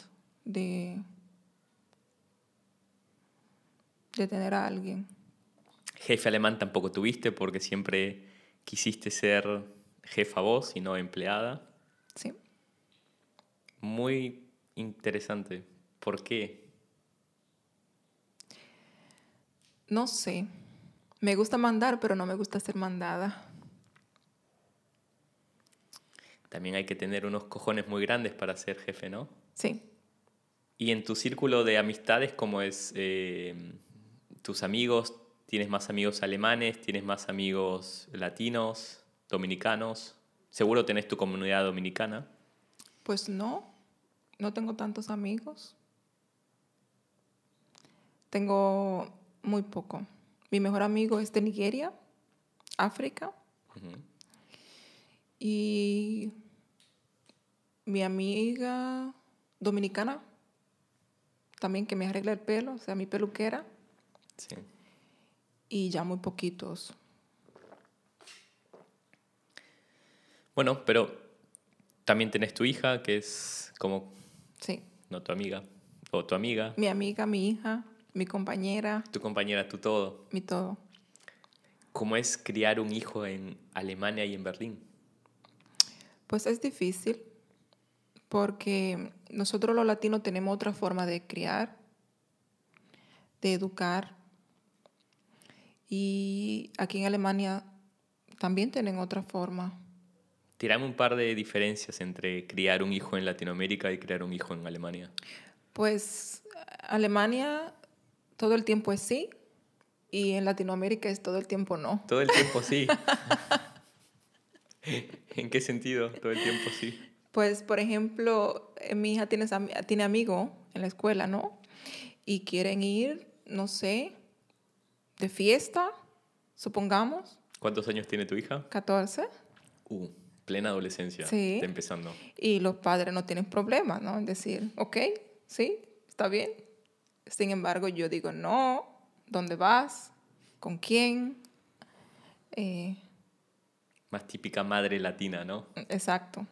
de, de tener a alguien.
Jefe alemán tampoco tuviste porque siempre quisiste ser jefa vos y no empleada.
Sí.
Muy interesante. ¿Por qué?
No sé. Me gusta mandar, pero no me gusta ser mandada.
También hay que tener unos cojones muy grandes para ser jefe, ¿no?
Sí.
¿Y en tu círculo de amistades, cómo es eh, tus amigos? ¿Tienes más amigos alemanes? ¿Tienes más amigos latinos, dominicanos? Seguro tenés tu comunidad dominicana.
Pues no, no tengo tantos amigos. Tengo muy poco. Mi mejor amigo es de Nigeria, África. Y mi amiga dominicana, también que me arregla el pelo, o sea, mi peluquera.
Sí.
Y ya muy poquitos.
Bueno, pero también tenés tu hija, que es como,
Sí.
no tu amiga, o tu amiga,
Mi amiga, mi hija, mi compañera,
tu compañera, tu todo.
mi todo.
¿Cómo es criar un hijo en Alemania y en Berlín?
Pues es difícil porque nosotros los latinos tenemos otra forma de criar, de educar. Y aquí en Alemania también tienen otra forma.
Tirame un par de diferencias entre criar un hijo en Latinoamérica y criar un hijo en Alemania.
Pues Alemania todo el tiempo es sí y en Latinoamérica es todo el tiempo no.
Todo el tiempo sí. ¿En qué sentido? Todo el tiempo sí.
Pues, por ejemplo, eh, mi hija tiene, tiene amigo en la escuela, ¿no? Y quieren ir, no sé, de fiesta, supongamos,
¿Cuántos años tiene tu hija?
14,
Uh, plena adolescencia.
Sí.
Está empezando.
y los padres no tienen problema, ¿no? En decir, ok, sí, está bien. Sin embargo, yo digo, no, ¿dónde vas? ¿Con quién? Eh,
Más típica madre latina, ¿no?
exacto.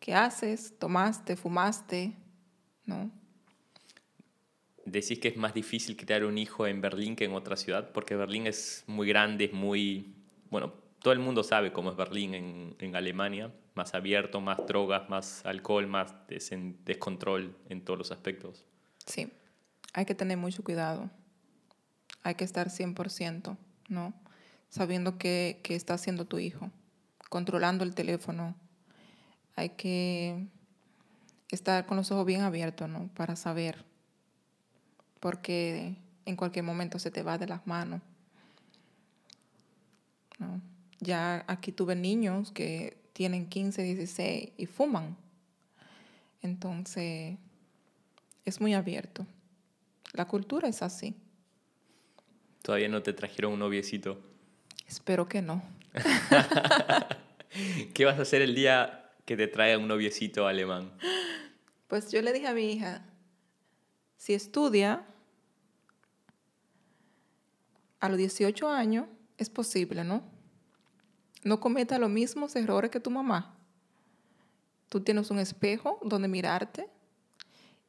¿Qué haces? ¿Tomaste? ¿Fumaste? ¿No?
Decís que es más difícil crear un hijo en Berlín que en otra ciudad, porque Berlín es muy grande, es muy... Bueno, todo el mundo sabe cómo es Berlín en, en Alemania, más abierto, más drogas, más alcohol, más desen- descontrol en todos los aspectos.
Sí, hay que tener mucho cuidado. Hay que estar 100%, ¿no? Sabiendo qué, qué está haciendo tu hijo, controlando el teléfono. Hay que estar con los ojos bien abiertos, ¿no? Para saber. Porque en cualquier momento se te va de las manos. ¿no? Ya aquí tuve niños que tienen 15, 16 y fuman. Entonces, es muy abierto. La cultura es así.
Todavía no te trajeron un noviecito.
Espero que no.
¿Qué vas a hacer el día que te traiga un noviecito alemán?
Pues yo le dije a mi hija, si estudia a los 18 años, es posible, ¿no? No cometa los mismos errores que tu mamá. Tú tienes un espejo donde mirarte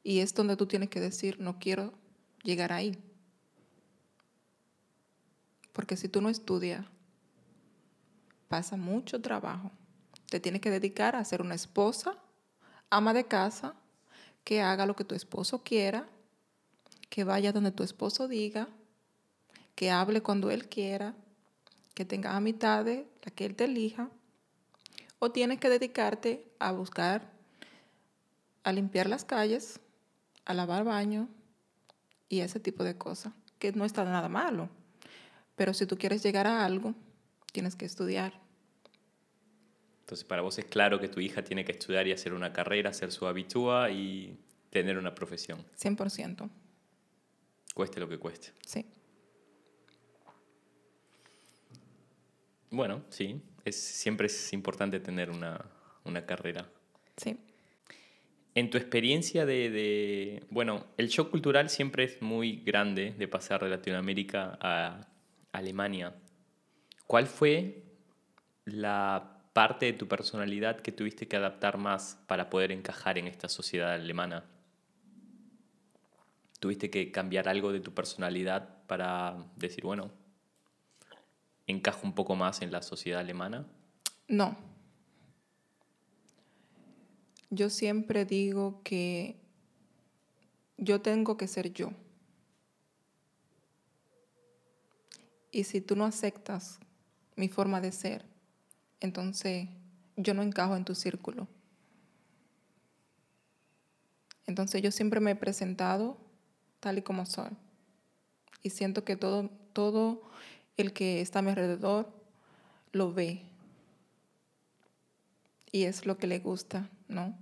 y es donde tú tienes que decir, no quiero llegar ahí. Porque si tú no estudias, pasa mucho trabajo. Te tienes que dedicar a ser una esposa, ama de casa, que haga lo que tu esposo quiera, que vaya donde tu esposo diga, que hable cuando él quiera, que tenga amistades, la que él te elija, o tienes que dedicarte a buscar, a limpiar las calles, a lavar baño y ese tipo de cosas, que no está nada malo. Pero si tú quieres llegar a algo, tienes que estudiar.
Entonces, para vos es claro que tu hija tiene que estudiar y hacer una carrera, hacer su habitúa y tener una profesión,
100%.
Cueste lo que cueste.
Sí.
Bueno, sí, es, siempre es importante tener una, una carrera.
Sí.
En tu experiencia de, de- Bueno, el shock cultural siempre es muy grande de pasar de Latinoamérica a Alemania. ¿Cuál fue la parte de tu personalidad que tuviste que adaptar más para poder encajar en esta sociedad alemana? ¿Tuviste que cambiar algo de tu personalidad para decir, bueno, encajo un poco más en la sociedad alemana?
No. Yo siempre digo que yo tengo que ser yo. Y si tú no aceptas mi forma de ser, entonces yo no encajo en tu círculo. Entonces yo siempre me he presentado tal y como soy. Y siento que todo, todo el que está a mi alrededor lo ve. Y es lo que le gusta, ¿no?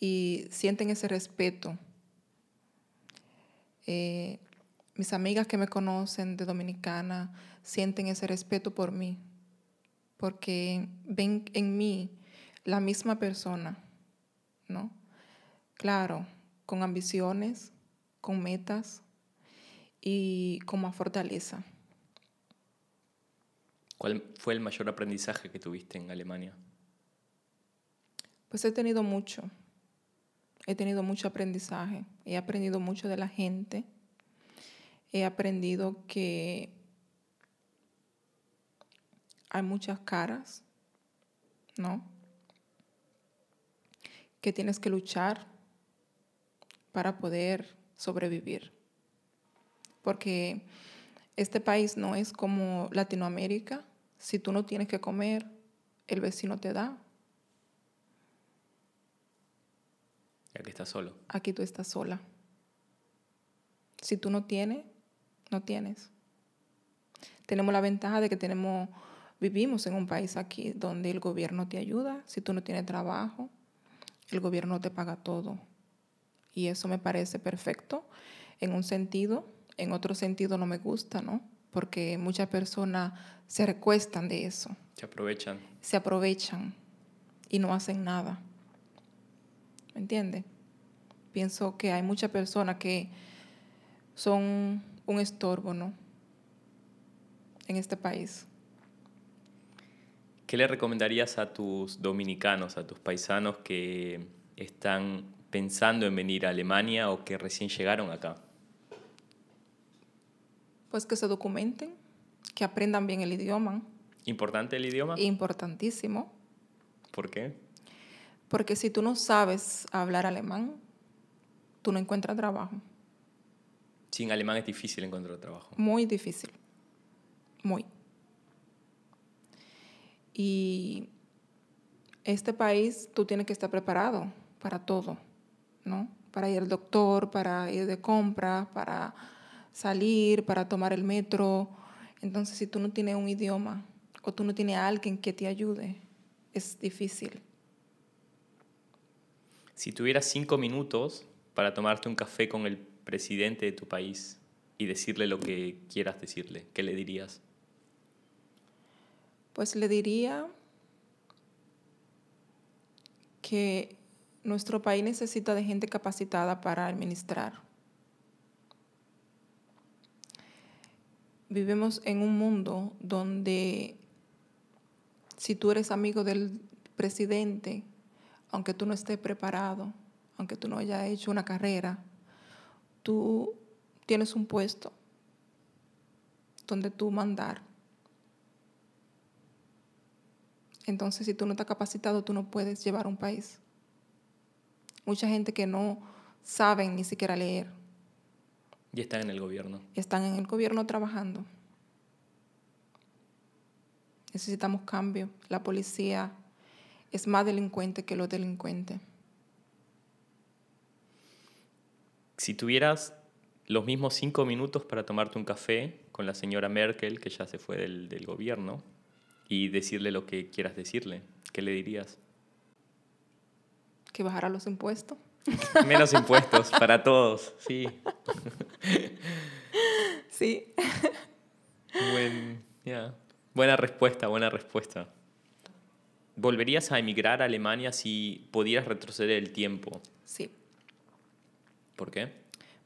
Y sienten ese respeto. Eh, mis amigas que me conocen de Dominicana sienten ese respeto por mí, porque ven en mí la misma persona, ¿no? Claro, con ambiciones, con metas y con más fortaleza.
¿Cuál fue el mayor aprendizaje que tuviste en Alemania?
Pues he tenido mucho. He tenido mucho aprendizaje. He aprendido mucho de la gente. He aprendido que hay muchas caras, ¿no? Que tienes que luchar para poder sobrevivir. Porque este país no es como Latinoamérica. Si tú no tienes que comer, el vecino te da.
Aquí estás solo.
Aquí tú estás sola. Si tú no tienes, no tienes. Tenemos la ventaja de que tenemos, vivimos en un país aquí donde el gobierno te ayuda. Si tú no tienes trabajo, el gobierno te paga todo. Y eso me parece perfecto en un sentido, en otro sentido no me gusta, ¿no? Porque muchas personas se recuestan de eso.
Se aprovechan.
Se aprovechan y no hacen nada. ¿Me entiendes? Pienso que hay muchas personas que son un estorbo, ¿no? En este país.
¿Qué le recomendarías a tus dominicanos, a tus paisanos que están pensando en venir a Alemania o que recién llegaron acá?
Pues que se documenten, que aprendan bien el idioma.
¿Importante el idioma?
Importantísimo.
¿Por qué?
Porque si tú no sabes hablar alemán, tú no encuentras trabajo.
Sin alemán es difícil encontrar trabajo.
Muy difícil. Muy. Y este país tú tienes que estar preparado para todo, ¿no? Para ir al doctor, para ir de compra, para salir, para tomar el metro. Entonces, si tú no tienes un idioma o tú no tienes a alguien que te ayude, es difícil.
Si tuvieras cinco minutos para tomarte un café con el presidente de tu país y decirle lo que quieras decirle, ¿qué le dirías?
Pues le diría que nuestro país necesita de gente capacitada para administrar. Vivimos en un mundo donde si tú eres amigo del presidente, aunque tú no estés preparado, aunque tú no hayas hecho una carrera, tú tienes un puesto donde tú mandar. Entonces, si tú no estás capacitado, tú no puedes llevar un país. Mucha gente que no saben ni siquiera leer.
Y están en el gobierno.
Están en el gobierno trabajando. Necesitamos cambio. La policía es más delincuente que los delincuentes.
Si tuvieras los mismos cinco minutos para tomarte un café con la señora Merkel, que ya se fue del, del gobierno, y decirle lo que quieras decirle, ¿qué le dirías?
Que bajara los impuestos.
Menos impuestos para todos, sí.
Sí.
Buen. Buena respuesta, buena respuesta. ¿Volverías a emigrar a Alemania si pudieras retroceder el tiempo?
Sí,
¿Por qué?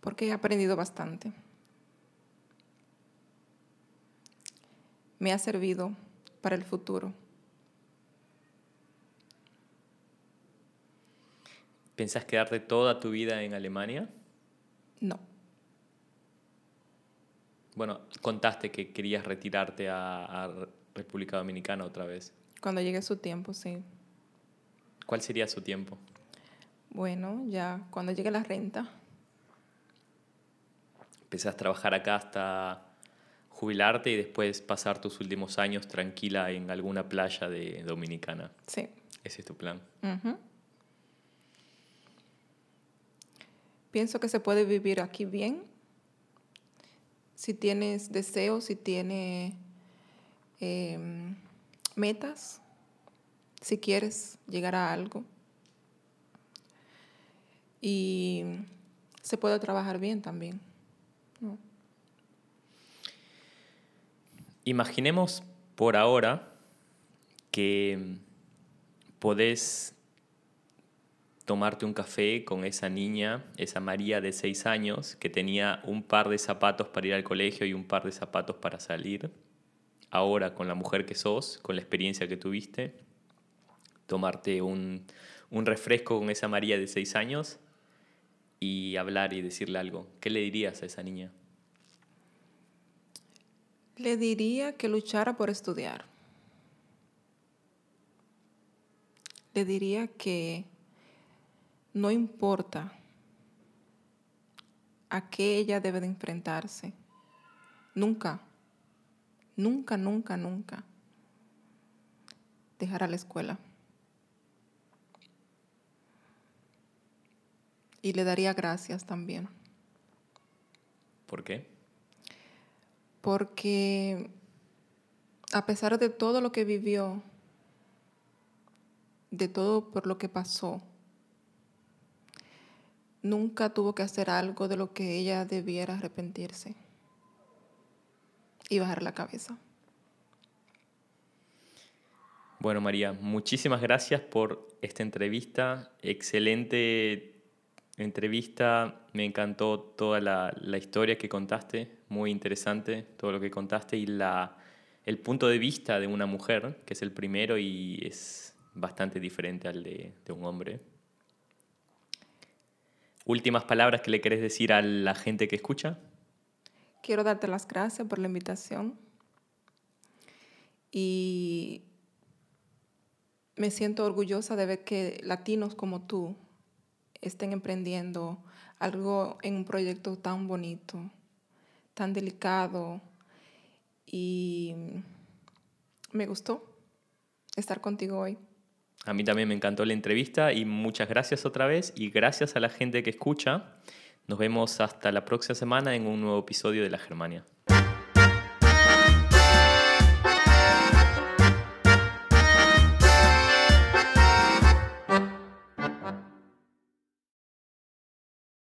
porque he aprendido bastante. Me ha servido para el futuro.
¿Pensás quedarte toda tu vida en Alemania?
No,
Bueno, contaste que querías retirarte a, a República Dominicana otra vez.
Cuando llegue su tiempo, sí.
¿Cuál sería su tiempo?
Bueno, ya cuando llegue la renta.
Empezás a trabajar acá hasta jubilarte y después pasar tus últimos años tranquila en alguna playa de Dominicana.
Sí.
Ese es tu plan.
Ujú. Pienso que se puede vivir aquí bien si tienes deseos, si tienes em, metas, si quieres llegar a algo. Y se puede trabajar bien también.
Imaginemos por ahora que podés tomarte un café con esa niña, esa María de seis años, que tenía un par de zapatos para ir al colegio y un par de zapatos para salir. Ahora, con la mujer que sos, con la experiencia que tuviste, tomarte un, un refresco con esa María de seis años y hablar y decirle algo. ¿Qué le dirías a esa niña?
Le diría que luchara por estudiar. Le diría que no importa a qué ella debe de enfrentarse. Nunca, nunca, nunca, nunca dejará la escuela. Y le daría gracias también.
¿Por qué?
porque a pesar de todo lo que vivió, de todo por lo que pasó, nunca tuvo que hacer algo de lo que ella debiera arrepentirse y bajar la cabeza.
Bueno, María, muchísimas gracias por esta entrevista. Excelente entrevista. Me encantó toda la, la historia que contaste, muy interesante todo lo que contaste y la, el punto de vista de una mujer, que es el primero y es bastante diferente al de, de un hombre. Últimas palabras que le querés decir a la gente que escucha.
Quiero darte las gracias por la invitación y me siento orgullosa de ver que latinos como tú estén emprendiendo algo en un proyecto tan bonito, tan delicado y me gustó estar contigo hoy.
A mí también me encantó la entrevista y muchas gracias otra vez y gracias a la gente que escucha. Nos vemos hasta la próxima semana en un nuevo episodio de La Germania.